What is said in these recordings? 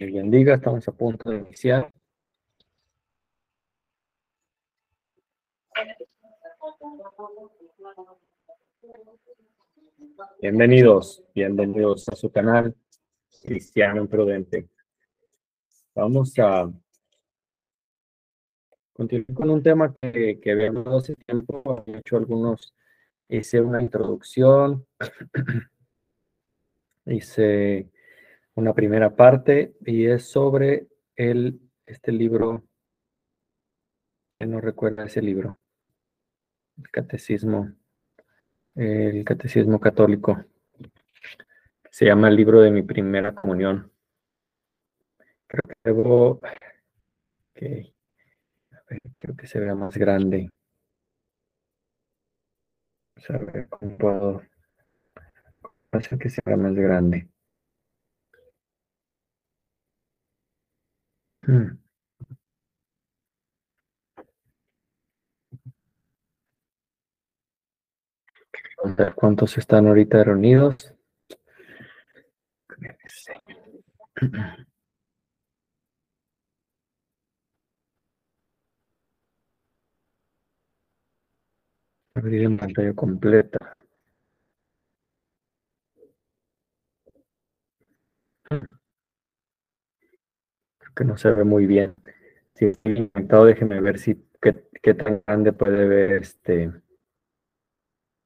Les bendiga, estamos a punto de iniciar. Bienvenidos, bienvenidos a su canal Cristiano Imprudente. Vamos a continuar con un tema que, que habíamos hace tiempo, he hecho algunos, hice una introducción, hice una primera parte y es sobre el, este libro, que no recuerda ese libro, el catecismo, el catecismo católico, se llama el libro de mi primera comunión. Creo que debo, okay. creo que se vea más grande. Vamos a ver cómo puedo hacer que sea más grande. Hmm. ¿Cuántos están ahorita reunidos? Abrir en pantalla completa. No se ve muy bien. Si intentado, déjeme ver si qué, tan grande puede ver este.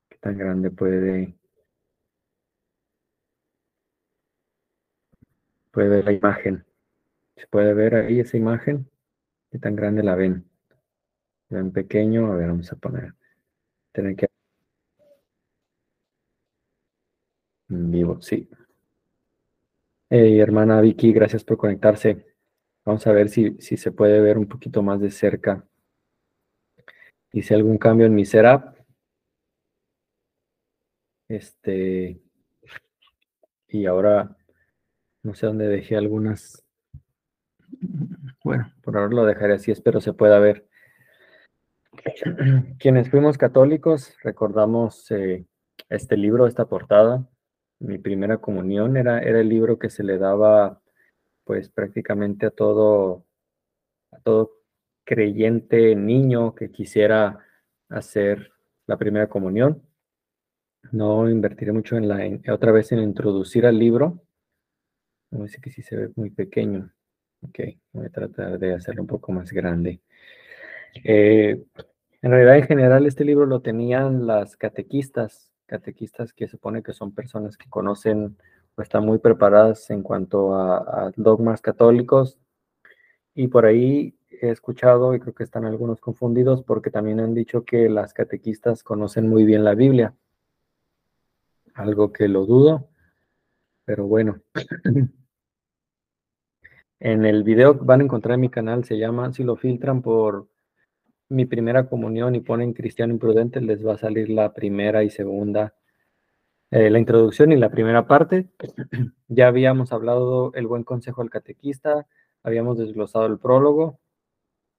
Qué tan grande puede. Puede ver la imagen. ¿Se puede ver ahí esa imagen? ¿Qué tan grande la ven? ¿Ven pequeño? A ver, vamos a poner. Tener que. En vivo, sí. Hey, hermana Vicky, gracias por conectarse. Vamos a ver si, se puede ver un poquito más de cerca. Hice algún cambio en mi setup. Este. Y ahora no sé dónde dejé algunas. Bueno, por ahora lo dejaré así, espero se pueda ver. Quienes fuimos católicos, recordamos eh, este libro, esta portada. Mi primera comunión era, era el libro que se le daba pues prácticamente a todo, a todo creyente niño que quisiera hacer la primera comunión. No invertiré mucho en la, en, otra vez en introducir al libro. No sé que sí se ve muy pequeño. Ok, voy a tratar de hacerlo un poco más grande. Eh, en realidad, en general, este libro lo tenían las catequistas, catequistas que supone que son personas que conocen están muy preparadas en cuanto a, a, dogmas católicos. Y por ahí he escuchado, y creo que están algunos confundidos, porque también han dicho que las catequistas conocen muy bien la Biblia. Algo que lo dudo, pero bueno. en el video van a encontrar en mi canal, se llama, si lo filtran por mi primera comunión y ponen cristiano imprudente, les va a salir la primera y segunda eh, la introducción y la primera parte. Ya habíamos hablado el buen consejo del catequista, habíamos desglosado el prólogo,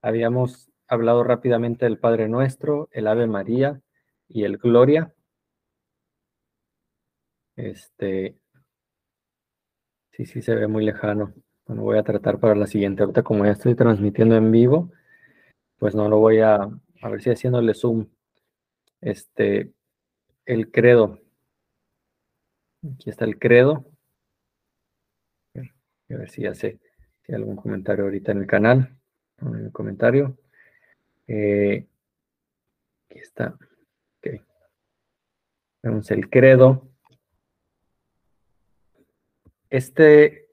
habíamos hablado rápidamente del Padre Nuestro, el Ave María y el Gloria. Este, sí, sí se ve muy lejano. Bueno, voy a tratar para la siguiente. Ahorita como ya estoy transmitiendo en vivo, pues no lo voy a, a ver si haciéndole zoom. Este, el credo. Aquí está el credo. A ver si sé si hay algún comentario ahorita en el canal, en el comentario. Eh, aquí está. Ok. Vemos el credo. Este,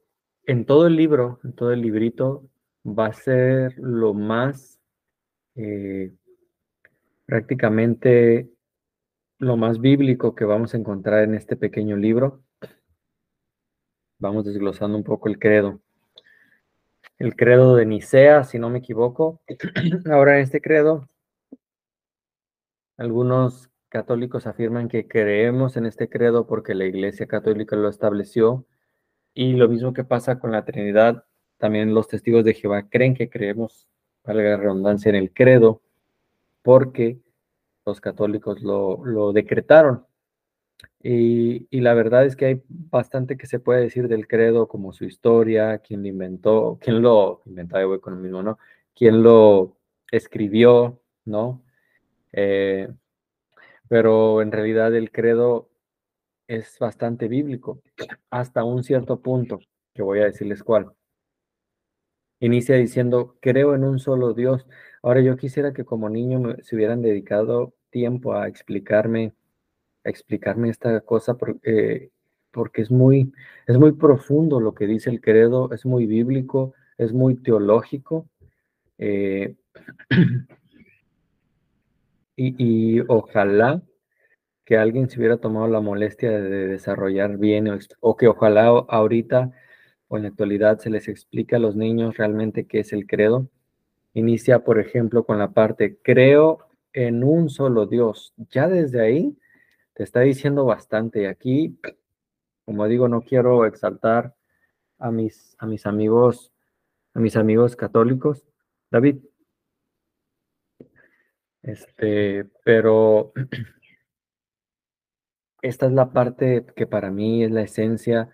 en todo el libro, en todo el librito, va a ser lo más eh, prácticamente lo más bíblico que vamos a encontrar en este pequeño libro. Vamos desglosando un poco el credo. El credo de Nicea, si no me equivoco. Ahora en este credo, algunos católicos afirman que creemos en este credo porque la Iglesia Católica lo estableció. Y lo mismo que pasa con la Trinidad, también los testigos de Jehová creen que creemos, valga la redundancia, en el credo, porque los católicos lo, lo decretaron. Y, y, la verdad es que hay bastante que se puede decir del credo, como su historia, quién lo inventó, quién lo inventó, voy con el mismo, ¿no? Quién lo escribió, ¿no? Eh, pero en realidad el credo es bastante bíblico, hasta un cierto punto, que voy a decirles cuál. Inicia diciendo, creo en un solo Dios. Ahora yo quisiera que como niño me, se hubieran dedicado tiempo a explicarme explicarme esta cosa porque, porque es, muy, es muy profundo lo que dice el credo, es muy bíblico, es muy teológico. Eh, y, y, ojalá que alguien se hubiera tomado la molestia de desarrollar bien o, o que ojalá ahorita o en la actualidad se les explique a los niños realmente qué es el credo. Inicia, por ejemplo, con la parte, creo en un solo Dios. Ya desde ahí te está diciendo bastante. Aquí, como digo, no quiero exaltar a mis, a mis amigos, a mis amigos católicos. David. Este, pero esta es la parte que para mí es la esencia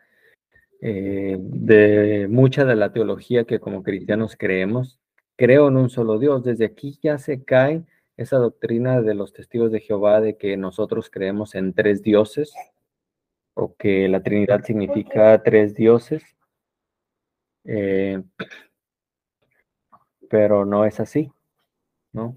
eh, de mucha de la teología que como cristianos creemos. Creo en un solo Dios. Desde aquí ya se cae esa doctrina de los testigos de Jehová de que nosotros creemos en tres dioses o que la Trinidad significa tres dioses, eh, pero no es así, ¿no?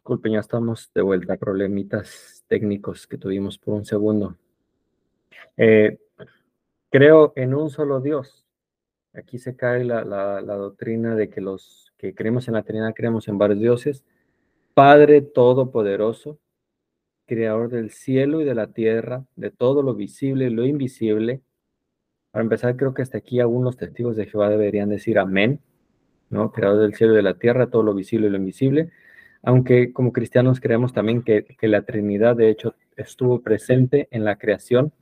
Disculpen, ya estamos de vuelta. Problemitas técnicos que tuvimos por un segundo. Eh, creo en un solo Dios. Aquí se cae la, doctrina de que los que creemos en la Trinidad creemos en varios dioses. Padre Todopoderoso, Creador del cielo y de la tierra, de todo lo visible y lo invisible. Para empezar, creo que hasta aquí algunos testigos de Jehová deberían decir amén, ¿no? Creador del cielo y de la tierra, todo lo visible y lo invisible aunque como cristianos creemos también que, la Trinidad de hecho estuvo presente en la creación.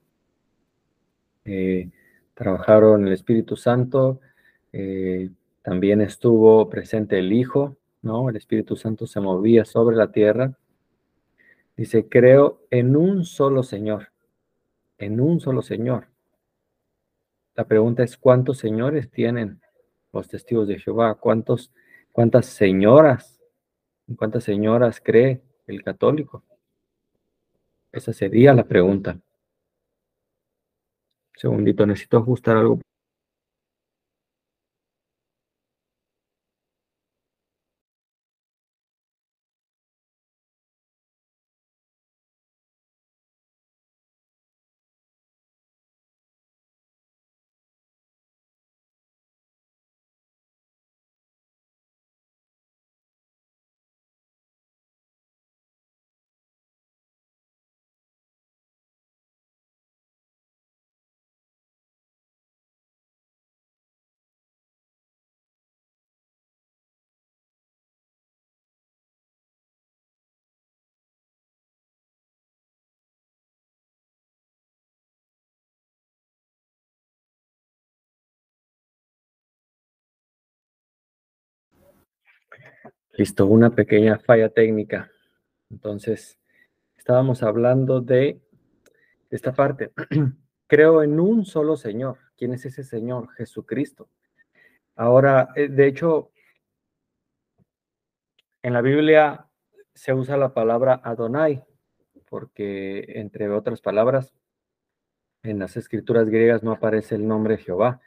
Eh, trabajaron el Espíritu Santo, eh, también estuvo presente el Hijo, ¿no? El Espíritu Santo se movía sobre la tierra. Dice, creo en un solo Señor, en un solo Señor. La pregunta es, ¿cuántos señores tienen los testigos de Jehová? ¿Cuántos, ¿Cuántas señoras ¿Cuántas señoras cree el católico? Esa sería la pregunta. Segundito, necesito ajustar algo. Listo, una pequeña falla técnica. Entonces, estábamos hablando de esta parte. Creo en un solo Señor. ¿Quién es ese Señor? Jesucristo. Ahora, eh, de hecho, en la Biblia se usa la palabra Adonai, porque entre otras palabras, en las escrituras griegas no aparece el nombre Jehová,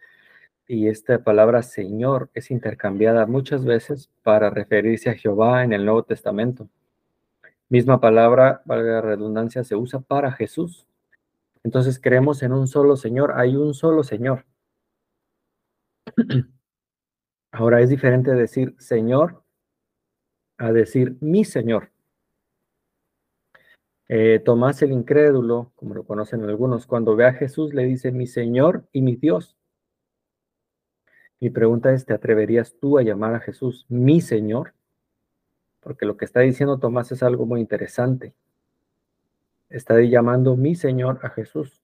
y esta palabra Señor es intercambiada muchas veces para referirse a Jehová en el Nuevo Testamento. misma palabra, valga la redundancia, se usa para Jesús. Entonces creemos en un solo Señor, hay un solo Señor. Ahora es diferente decir Señor a decir mi Señor. Eh, Tomás el incrédulo, como lo conocen algunos, cuando ve a Jesús le dice mi Señor y mi Dios. Mi pregunta es, ¿te atreverías tú a llamar a Jesús mi Señor? Porque lo que está diciendo Tomás es algo muy interesante. Está llamando mi Señor a Jesús.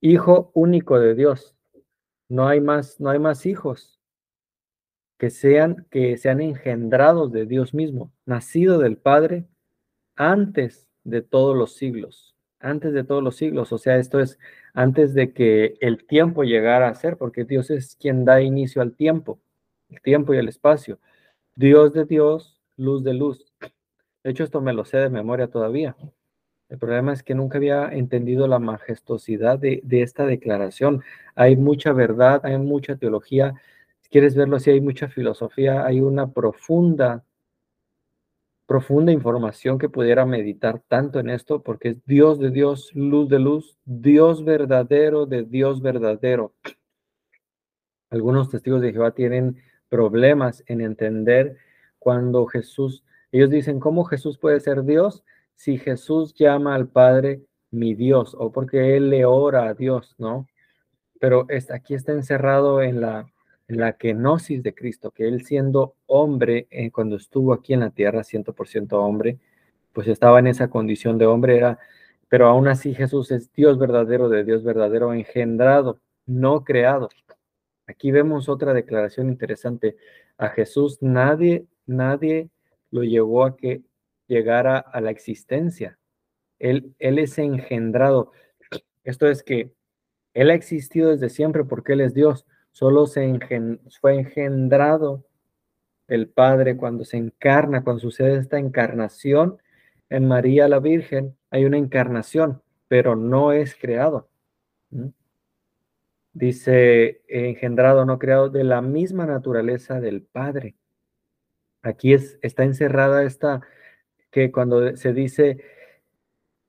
Hijo único de Dios. No hay más, no hay más hijos que sean, que sean engendrados de Dios mismo, nacido del Padre antes de todos los siglos, antes de todos los siglos. O sea, esto es antes de que el tiempo llegara a ser, porque Dios es quien da inicio al tiempo, el tiempo y el espacio. Dios de Dios, luz de luz. De hecho, esto me lo sé de memoria todavía. El problema es que nunca había entendido la majestuosidad de, esta declaración. Hay mucha verdad, hay mucha teología, si quieres verlo así, hay mucha filosofía, hay una profunda, profunda información que pudiera meditar tanto en esto, porque es Dios de Dios, luz de luz, Dios verdadero de Dios verdadero. Algunos testigos de Jehová tienen problemas en entender cuando Jesús, ellos dicen, ¿cómo Jesús puede ser Dios si Jesús llama al Padre mi Dios o porque Él le ora a Dios, ¿no? Pero aquí está encerrado en la, la kenosis de Cristo, que él siendo hombre, eh, cuando estuvo aquí en la tierra, 100% hombre, pues estaba en esa condición de hombre, era, pero aún así Jesús es Dios verdadero de Dios verdadero, engendrado, no creado. Aquí vemos otra declaración interesante. A Jesús nadie, nadie lo llevó a que llegara a la existencia. Él, él es engendrado. Esto es que Él ha existido desde siempre porque Él es Dios solo se fue engendrado el Padre cuando se encarna, cuando sucede esta encarnación en María la Virgen, hay una encarnación, pero no es creado. Dice, engendrado, no creado, de la misma naturaleza del Padre. Aquí es, está encerrada esta, que cuando se dice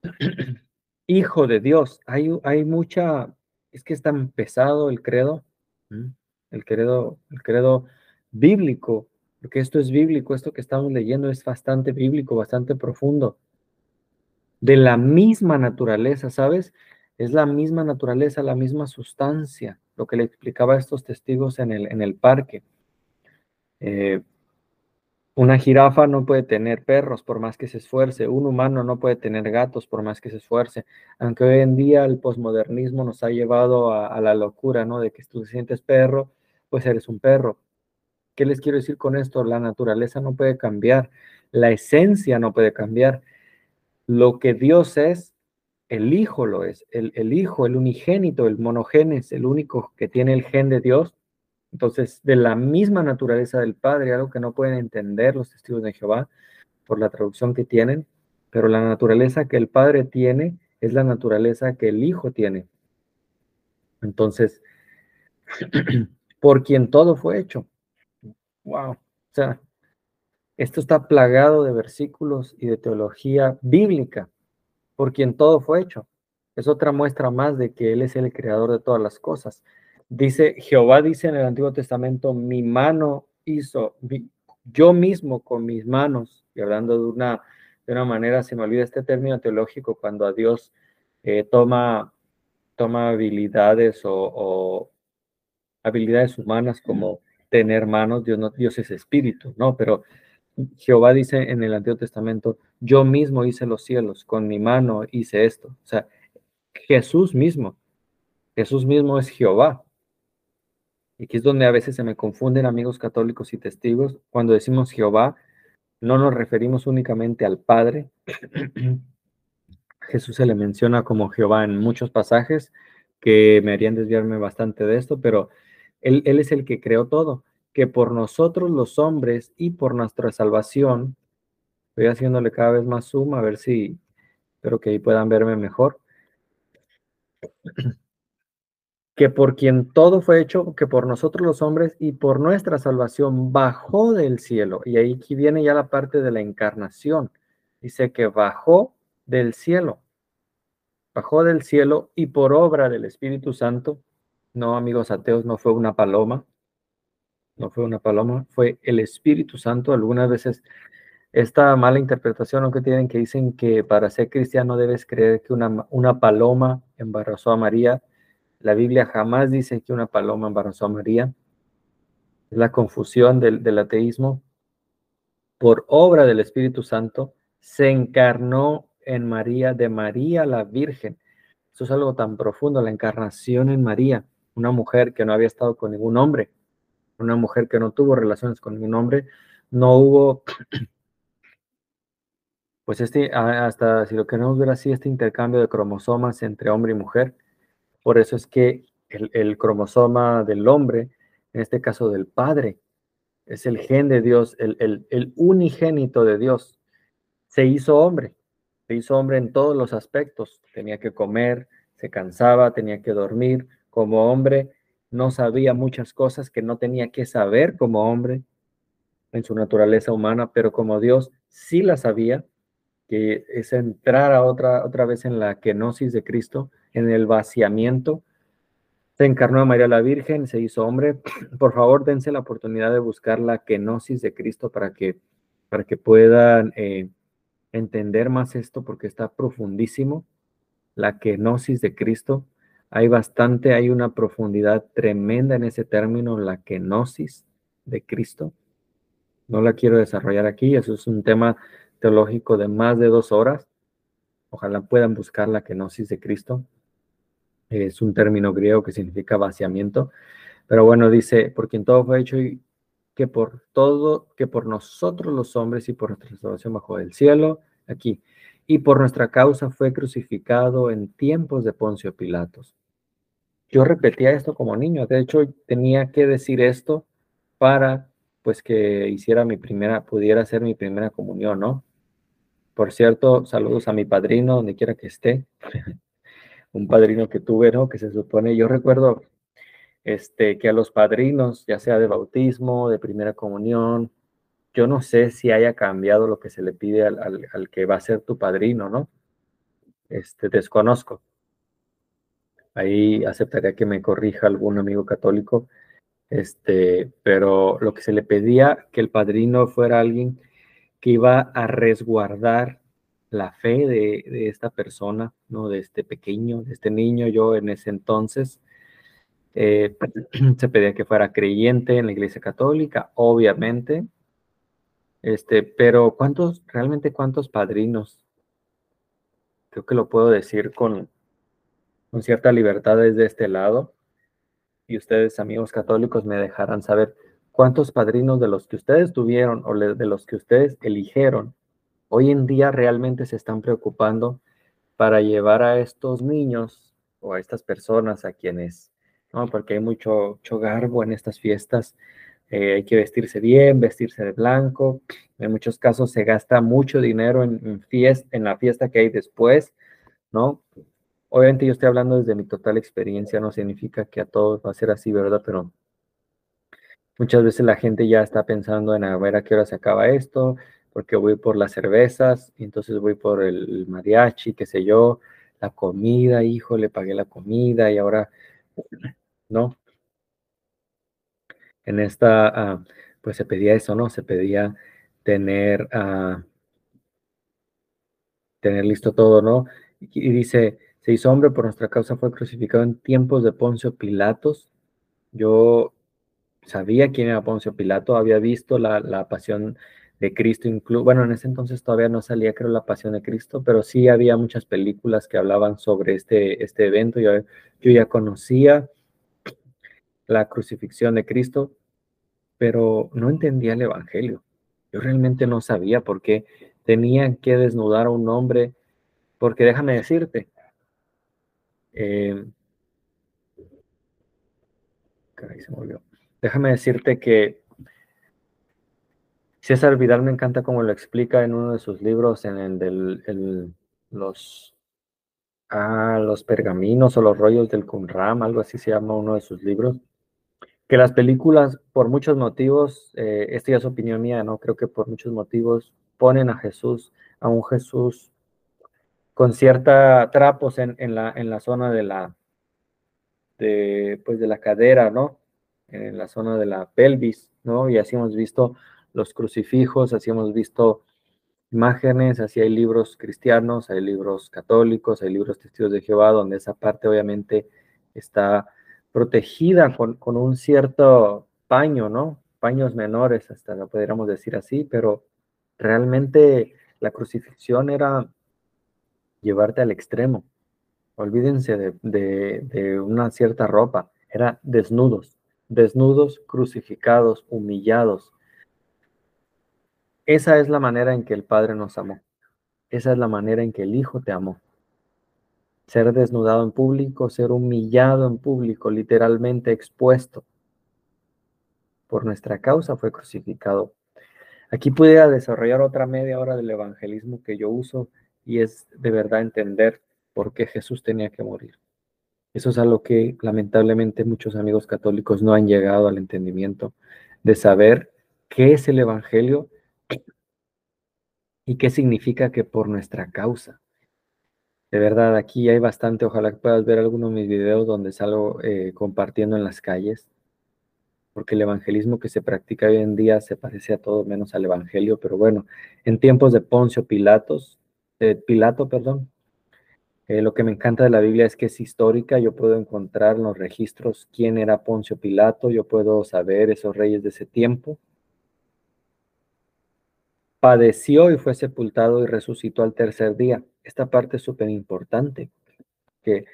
hijo de Dios, hay, hay mucha, es que es tan pesado el credo, el credo, el credo bíblico, porque esto es bíblico, esto que estamos leyendo es bastante bíblico, bastante profundo. De la misma naturaleza, ¿sabes? Es la misma naturaleza, la misma sustancia, lo que le explicaba a estos testigos en el, en el parque. Eh, una jirafa no puede tener perros por más que se esfuerce, un humano no puede tener gatos por más que se esfuerce, aunque hoy en día el posmodernismo nos ha llevado a, la locura, ¿no? De que tú te sientes perro, pues eres un perro. ¿Qué les quiero decir con esto? La naturaleza no puede cambiar, la esencia no puede cambiar. Lo que Dios es, el Hijo lo es, el, el Hijo, el unigénito, el monogenes, el único que tiene el gen de Dios, entonces, de la misma naturaleza del Padre, algo que no pueden entender los testigos de Jehová por la traducción que tienen, pero la naturaleza que el Padre tiene es la naturaleza que el Hijo tiene. Entonces, por quien todo fue hecho. Wow. O sea, esto está plagado de versículos y de teología bíblica, por quien todo fue hecho. Es otra muestra más de que Él es el creador de todas las cosas. Dice, Jehová dice en el Antiguo Testamento, mi mano hizo, yo mismo con mis manos, y hablando de una, de una manera, se me olvida este término teológico, cuando a Dios eh, toma, toma habilidades o, habilidades humanas como tener manos, Dios, no, Dios es espíritu, ¿no? Pero Jehová dice en el Antiguo Testamento, yo mismo hice los cielos, con mi mano hice esto. O sea, Jesús mismo, Jesús mismo es Jehová. Y aquí es donde a veces se me confunden amigos católicos y testigos. Cuando decimos Jehová, no nos referimos únicamente al Padre. Jesús se le menciona como Jehová en muchos pasajes que me harían desviarme bastante de esto, pero él, él es el que creó todo, que por nosotros los hombres y por nuestra salvación, estoy haciéndole cada vez más zoom a ver si, espero que ahí puedan verme mejor que por quien todo fue hecho, que por nosotros los hombres y por nuestra salvación bajó del cielo. Y ahí aquí viene ya la parte de la encarnación. dice que bajó del cielo, bajó del cielo y por obra del Espíritu Santo, no amigos ateos, no fue una paloma, no fue una paloma, fue el Espíritu Santo. Algunas veces esta mala interpretación lo que tienen que dicen que para ser cristiano debes creer que una, una paloma embarazó a María. La Biblia jamás dice que una paloma embarazó a María. Es la confusión del, del ateísmo. Por obra del Espíritu Santo se encarnó en María, de María la Virgen. Eso es algo tan profundo, la encarnación en María, una mujer que no había estado con ningún hombre, una mujer que no tuvo relaciones con ningún hombre, no hubo pues este, hasta si lo queremos ver así, este intercambio de cromosomas entre hombre y mujer, por eso es que el, cromosoma del hombre, en este caso del padre, es el gen de Dios, el, unigénito de Dios, se hizo hombre, se hizo hombre en todos los aspectos, tenía que comer, se cansaba, tenía que dormir, como hombre no sabía muchas cosas que no tenía que saber como hombre en su naturaleza humana, pero como Dios sí las sabía, que es entrar a otra, otra vez en la kenosis de Cristo, en el vaciamiento. Se encarnó a María la Virgen, se hizo hombre. Por favor, dense la oportunidad de buscar la kenosis de Cristo para que, para que puedan eh, entender más esto, porque está profundísimo. La kenosis de Cristo. Hay bastante, hay una profundidad tremenda en ese término, la kenosis de Cristo. No la quiero desarrollar aquí, eso es un tema teológico de más de dos horas. Ojalá puedan buscar la kenosis de Cristo. Es un término griego que significa vaciamiento. Pero bueno, dice, por quien todo fue hecho y que por todo, que por nosotros los hombres y por nuestra salvación bajo el cielo, aquí, y por nuestra causa fue crucificado en tiempos de Poncio Pilatos. Yo repetía esto como niño, de hecho tenía que decir esto para pues que hiciera mi primera, pudiera ser mi primera comunión, ¿no? Por cierto, saludos a mi padrino, donde quiera que esté. Un padrino que tuve, ¿no? Que se supone, yo recuerdo este, que a los padrinos, ya sea de bautismo, de primera comunión, yo no sé si haya cambiado lo que se le pide al, que va a ser tu padrino, ¿no? Este, desconozco. Ahí aceptaría que me corrija algún amigo católico. Este, pero lo que se le pedía que el padrino fuera alguien que iba a resguardar la fe de, esta persona, ¿no? De este pequeño, de este niño. Yo en ese entonces eh, se pedía que fuera creyente en la iglesia católica, obviamente. Este, pero ¿cuántos, realmente cuántos padrinos? Creo que lo puedo decir con, con cierta libertad desde este lado. Y ustedes, amigos católicos, me dejarán saber ¿Cuántos padrinos de los que ustedes tuvieron o de los que ustedes eligieron hoy en día realmente se están preocupando para llevar a estos niños o a estas personas a quienes, ¿no? Porque hay mucho, mucho garbo en estas fiestas, eh, hay que vestirse bien, vestirse de blanco, en muchos casos se gasta mucho dinero en, fiesta, en la fiesta que hay después, ¿no? Obviamente yo estoy hablando desde mi total experiencia, no significa que a todos va a ser así, ¿verdad? Pero Muchas veces la gente ya está pensando en a ver a qué hora se acaba esto, porque voy por las cervezas, y entonces voy por el mariachi, qué sé yo, la comida, hijo, le pagué la comida y ahora, ¿no? En esta, ah, pues se pedía eso, ¿no? Se pedía tener, uh, tener listo todo, ¿no? Y, y dice, se hizo hombre por nuestra causa, fue crucificado en tiempos de Poncio Pilatos. Yo sabía quién era Poncio Pilato, había visto la, pasión de Cristo, incluso, bueno, en ese entonces todavía no salía, creo, la pasión de Cristo, pero sí había muchas películas que hablaban sobre este, este evento. Yo, yo ya conocía la crucifixión de Cristo, pero no entendía el Evangelio. Yo realmente no sabía por qué tenían que desnudar a un hombre, porque déjame decirte, eh, caray, se me Déjame decirte que César Vidal me encanta como lo explica en uno de sus libros, en el de los, ah, los pergaminos o los rollos del Qumran, algo así se llama uno de sus libros, que las películas, por muchos motivos, eh, esta ya es opinión mía, ¿no? Creo que por muchos motivos ponen a Jesús a un Jesús con cierta trapos en, la, en la zona de la, de, pues de la cadera, ¿no? En la zona de la pelvis, ¿no? Y así hemos visto los crucifijos, así hemos visto imágenes, así hay libros cristianos, hay libros católicos, hay libros testigos de Jehová, donde esa parte obviamente está protegida con, un cierto paño, ¿no? Paños menores, hasta lo podríamos decir así, pero realmente la crucifixión era llevarte al extremo. Olvídense de, de una cierta ropa, era desnudos, desnudos, crucificados, humillados, esa es la manera en que el Padre nos amó. Esa es la manera en que el Hijo te amó. Ser desnudado en público, ser humillado en público, literalmente expuesto. Por nuestra causa fue crucificado. Aquí pudiera desarrollar otra media hora del evangelismo que yo uso y es de verdad entender por qué Jesús tenía que morir. Eso es algo que lamentablemente muchos amigos católicos no han llegado al entendimiento de saber qué es el Evangelio ¿Y qué significa que por nuestra causa? De verdad, aquí hay bastante. Ojalá que puedas ver algunos de mis videos donde salgo eh, compartiendo en las calles, porque el evangelismo que se practica hoy en día se parece a todo menos al evangelio. Pero bueno, en tiempos de Poncio Pilatos, Pilato, perdón, eh, lo que me encanta de la Biblia es que es histórica. Yo puedo encontrar en los registros quién era Poncio Pilato. Yo puedo saber esos reyes de ese tiempo padeció y fue sepultado y resucitó al tercer día. Esta parte es súper importante, que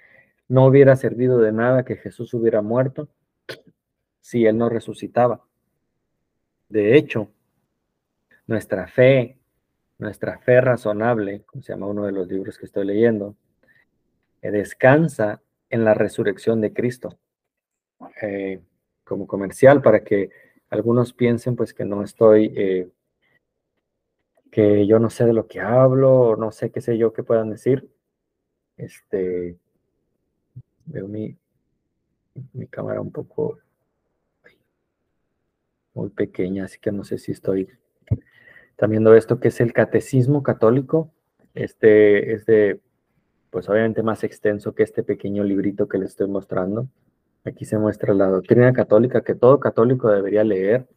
no hubiera servido de nada que Jesús hubiera muerto si él no resucitaba. De hecho, nuestra fe, nuestra fe razonable, como se llama uno de los libros que estoy leyendo, eh, descansa en la resurrección de Cristo. Eh, como comercial, para que algunos piensen pues que no estoy eh, que yo no sé de lo que hablo, no sé qué sé yo qué puedan decir. Este, veo mi, mi cámara un poco muy pequeña, así que no sé si estoy también viendo esto que es el catecismo católico. Este es de, pues obviamente más extenso que este pequeño librito que les estoy mostrando. Aquí se muestra la doctrina católica que todo católico debería leer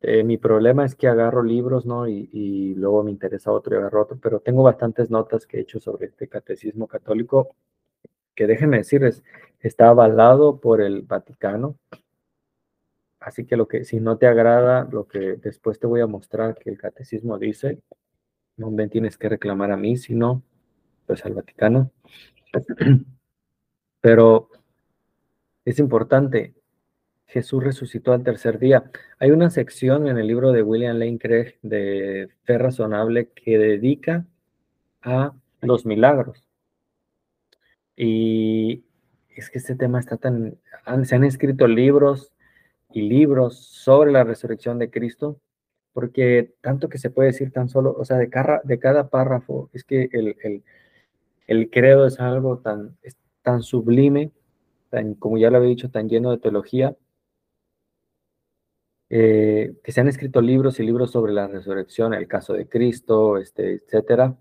eh, mi problema es que agarro libros, ¿no? Y, luego me interesa otro y agarro otro, pero tengo bastantes notas que he hecho sobre este catecismo católico, que déjenme decirles, está avalado por el Vaticano. Así que lo que, si no te agrada lo que después te voy a mostrar que el catecismo dice, no me tienes que reclamar a mí, sino pues al Vaticano. Pero es importante, Jesús resucitó al tercer día. Hay una sección en el libro de William Lane Craig de Fe Razonable que dedica a los milagros. Y es que este tema está tan... se han escrito libros y libros sobre la resurrección de Cristo, porque tanto que se puede decir tan solo, o sea, de cada, de cada párrafo, es que el, el, credo es algo tan, tan sublime, tan, como ya lo había dicho, tan lleno de teología, eh, que se han escrito libros y libros sobre la resurrección, el caso de Cristo, este, etcétera.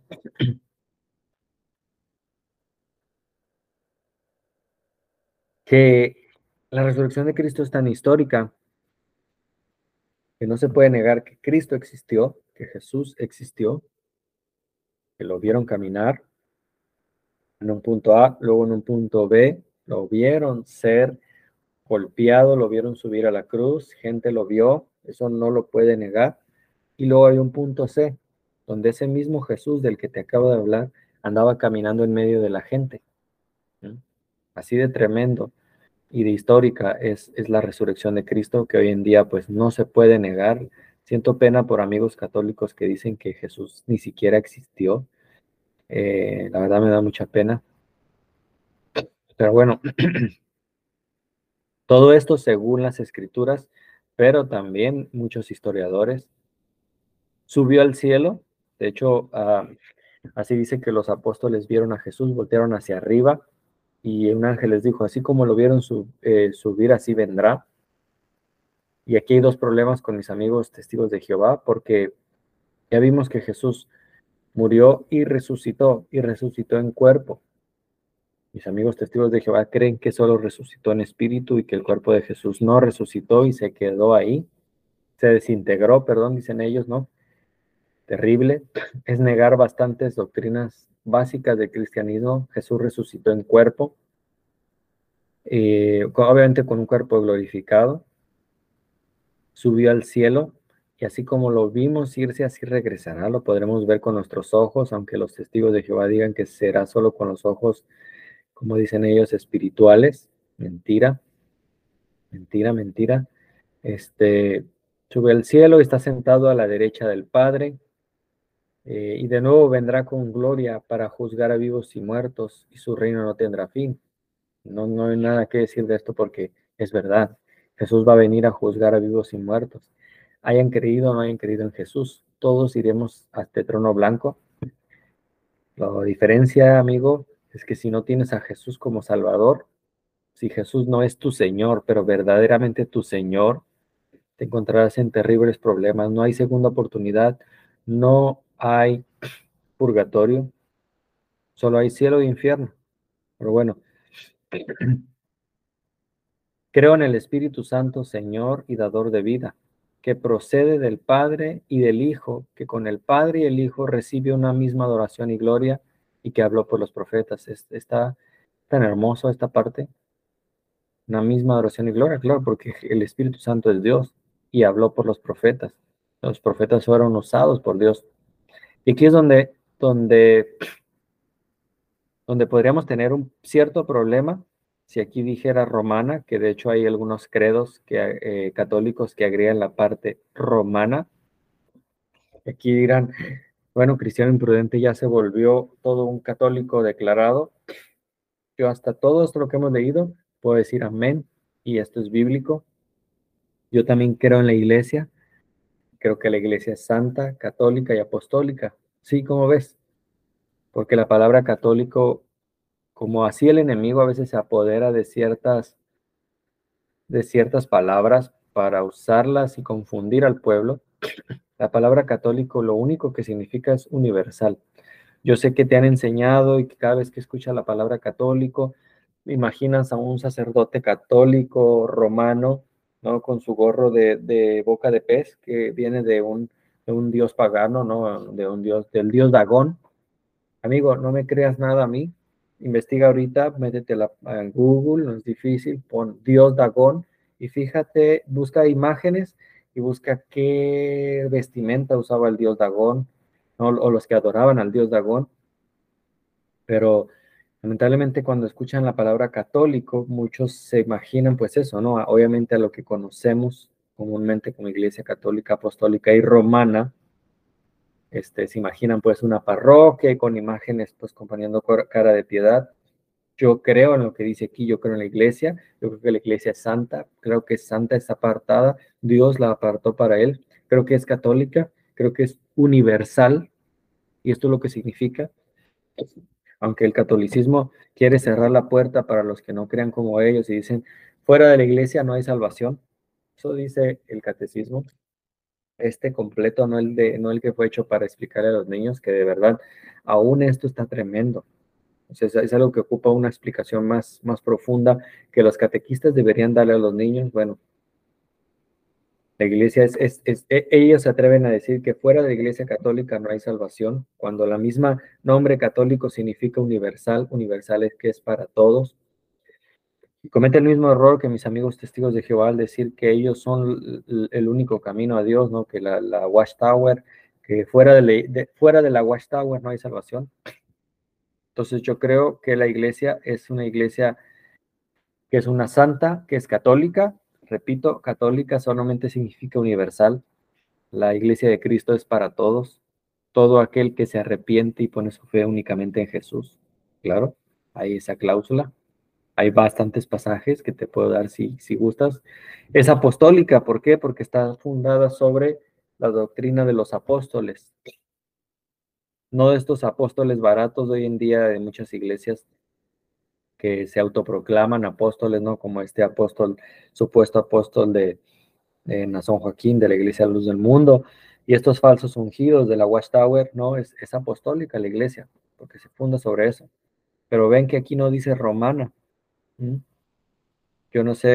Que la resurrección de Cristo es tan histórica que no se puede negar que Cristo existió, que Jesús existió, que lo vieron caminar en un punto A, luego en un punto B, lo vieron ser golpeado, lo vieron subir a la cruz, gente lo vio, eso no lo puede negar. Y luego hay un punto C, donde ese mismo Jesús del que te acabo de hablar andaba caminando en medio de la gente. Así de tremendo y de histórica es, es la resurrección de Cristo que hoy en día pues no se puede negar. Siento pena por amigos católicos que dicen que Jesús ni siquiera existió. Eh, la verdad me da mucha pena. Pero bueno, Todo esto según las escrituras, pero también muchos historiadores. Subió al cielo, de hecho, ah, así dice que los apóstoles vieron a Jesús, voltearon hacia arriba y un ángel les dijo, así como lo vieron eh, subir, así vendrá. Y aquí hay dos problemas con mis amigos testigos de Jehová, porque ya vimos que Jesús murió y resucitó, y resucitó en cuerpo. Mis amigos testigos de Jehová creen que solo resucitó en espíritu y que el cuerpo de Jesús no resucitó y se quedó ahí, se desintegró, perdón, dicen ellos, ¿no? Terrible. Es negar bastantes doctrinas básicas del cristianismo. Jesús resucitó en cuerpo, eh, obviamente con un cuerpo glorificado, subió al cielo y así como lo vimos irse, así regresará. Lo podremos ver con nuestros ojos, aunque los testigos de Jehová digan que será solo con los ojos como dicen ellos, espirituales. Mentira, mentira, mentira. Este, sube al cielo y está sentado a la derecha del Padre. Eh, y de nuevo vendrá con gloria para juzgar a vivos y muertos, y su reino no tendrá fin. No, no hay nada que decir de esto porque es verdad. Jesús va a venir a juzgar a vivos y muertos. Hayan creído o no hayan creído en Jesús, todos iremos a este trono blanco. La diferencia, amigo, es que si no tienes a Jesús como Salvador, si Jesús no es tu Señor, pero verdaderamente tu Señor, te encontrarás en terribles problemas. No hay segunda oportunidad, no hay purgatorio, solo hay cielo e infierno. Pero bueno, creo en el Espíritu Santo, Señor y dador de vida, que procede del Padre y del Hijo, que con el Padre y el Hijo recibe una misma adoración y gloria y que habló por los profetas. Está tan hermoso esta parte. Una misma adoración y gloria, claro, porque el Espíritu Santo es Dios y habló por los profetas. Los profetas fueron usados por Dios. Y aquí es donde, donde, donde podríamos tener un cierto problema si aquí dijera romana, que de hecho hay algunos credos que, eh, católicos que agregan la parte romana. Aquí dirán, bueno, Cristiano Imprudente ya se volvió todo un católico declarado. Yo hasta todo esto lo que hemos leído puedo decir amén y esto es bíblico. Yo también creo en la iglesia. Creo que la iglesia es santa, católica y apostólica. Sí, como ves. Porque la palabra católico, como así el enemigo a veces se apodera de ciertas de ciertas palabras para usarlas y confundir al pueblo, la palabra católico lo único que significa es universal. Yo sé que te han enseñado y que cada vez que escuchas la palabra católico, imaginas a un sacerdote católico romano, ¿no? Con su gorro de, boca de pez, que viene de un, un, dios pagano, ¿no? De un dios, del dios Dagón. Amigo, no me creas nada a mí. Investiga ahorita, métete a Google, no es difícil, pon dios Dagón y fíjate, busca imágenes y busca qué vestimenta usaba el dios Dagón, o los que adoraban al dios Dagón. Pero lamentablemente cuando escuchan la palabra católico, muchos se imaginan pues eso, ¿no? Obviamente a lo que conocemos comúnmente como Iglesia Católica, Apostólica y Romana, este, se imaginan pues una parroquia con imágenes pues acompañando cara de piedad, yo creo en lo que dice aquí, yo creo en la iglesia, yo creo que la iglesia es santa, creo que es santa, es apartada, Dios la apartó para él, creo que es católica, creo que es universal, y esto es lo que significa, aunque el catolicismo quiere cerrar la puerta para los que no crean como ellos y dicen, fuera de la iglesia no hay salvación, eso dice el catecismo, este completo, no el, de, no el que fue hecho para explicarle a los niños, que de verdad, aún esto está tremendo es algo que ocupa una explicación más, más profunda que los catequistas deberían darle a los niños. Bueno, la iglesia es, e, ellos se atreven a decir que fuera de la iglesia católica no hay salvación, cuando la misma nombre católico significa universal, universal es que es para todos. Y comete el mismo error que mis amigos testigos de Jehová al decir que ellos son el único camino a Dios, ¿no? Que la, la Watchtower, que fuera de, fuera de la Watchtower no hay salvación. Entonces yo creo que la iglesia es una iglesia que es una santa, que es católica. Repito, católica solamente significa universal. La iglesia de Cristo es para todos. Todo aquel que se arrepiente y pone su fe únicamente en Jesús. Claro, hay esa cláusula. Hay bastantes pasajes que te puedo dar si, si gustas. Es apostólica, ¿por qué? Porque está fundada sobre la doctrina de los apóstoles no de estos apóstoles baratos de hoy en día de muchas iglesias que se autoproclaman apóstoles, ¿no? Como este apóstol, supuesto apóstol de, de Nazón Joaquín, de la Iglesia Luz del Mundo, Y estos falsos ungidos de la Watchtower, no, es, apostólica la iglesia, porque se funda sobre eso. Pero ven que aquí no dice romana. Yo no sé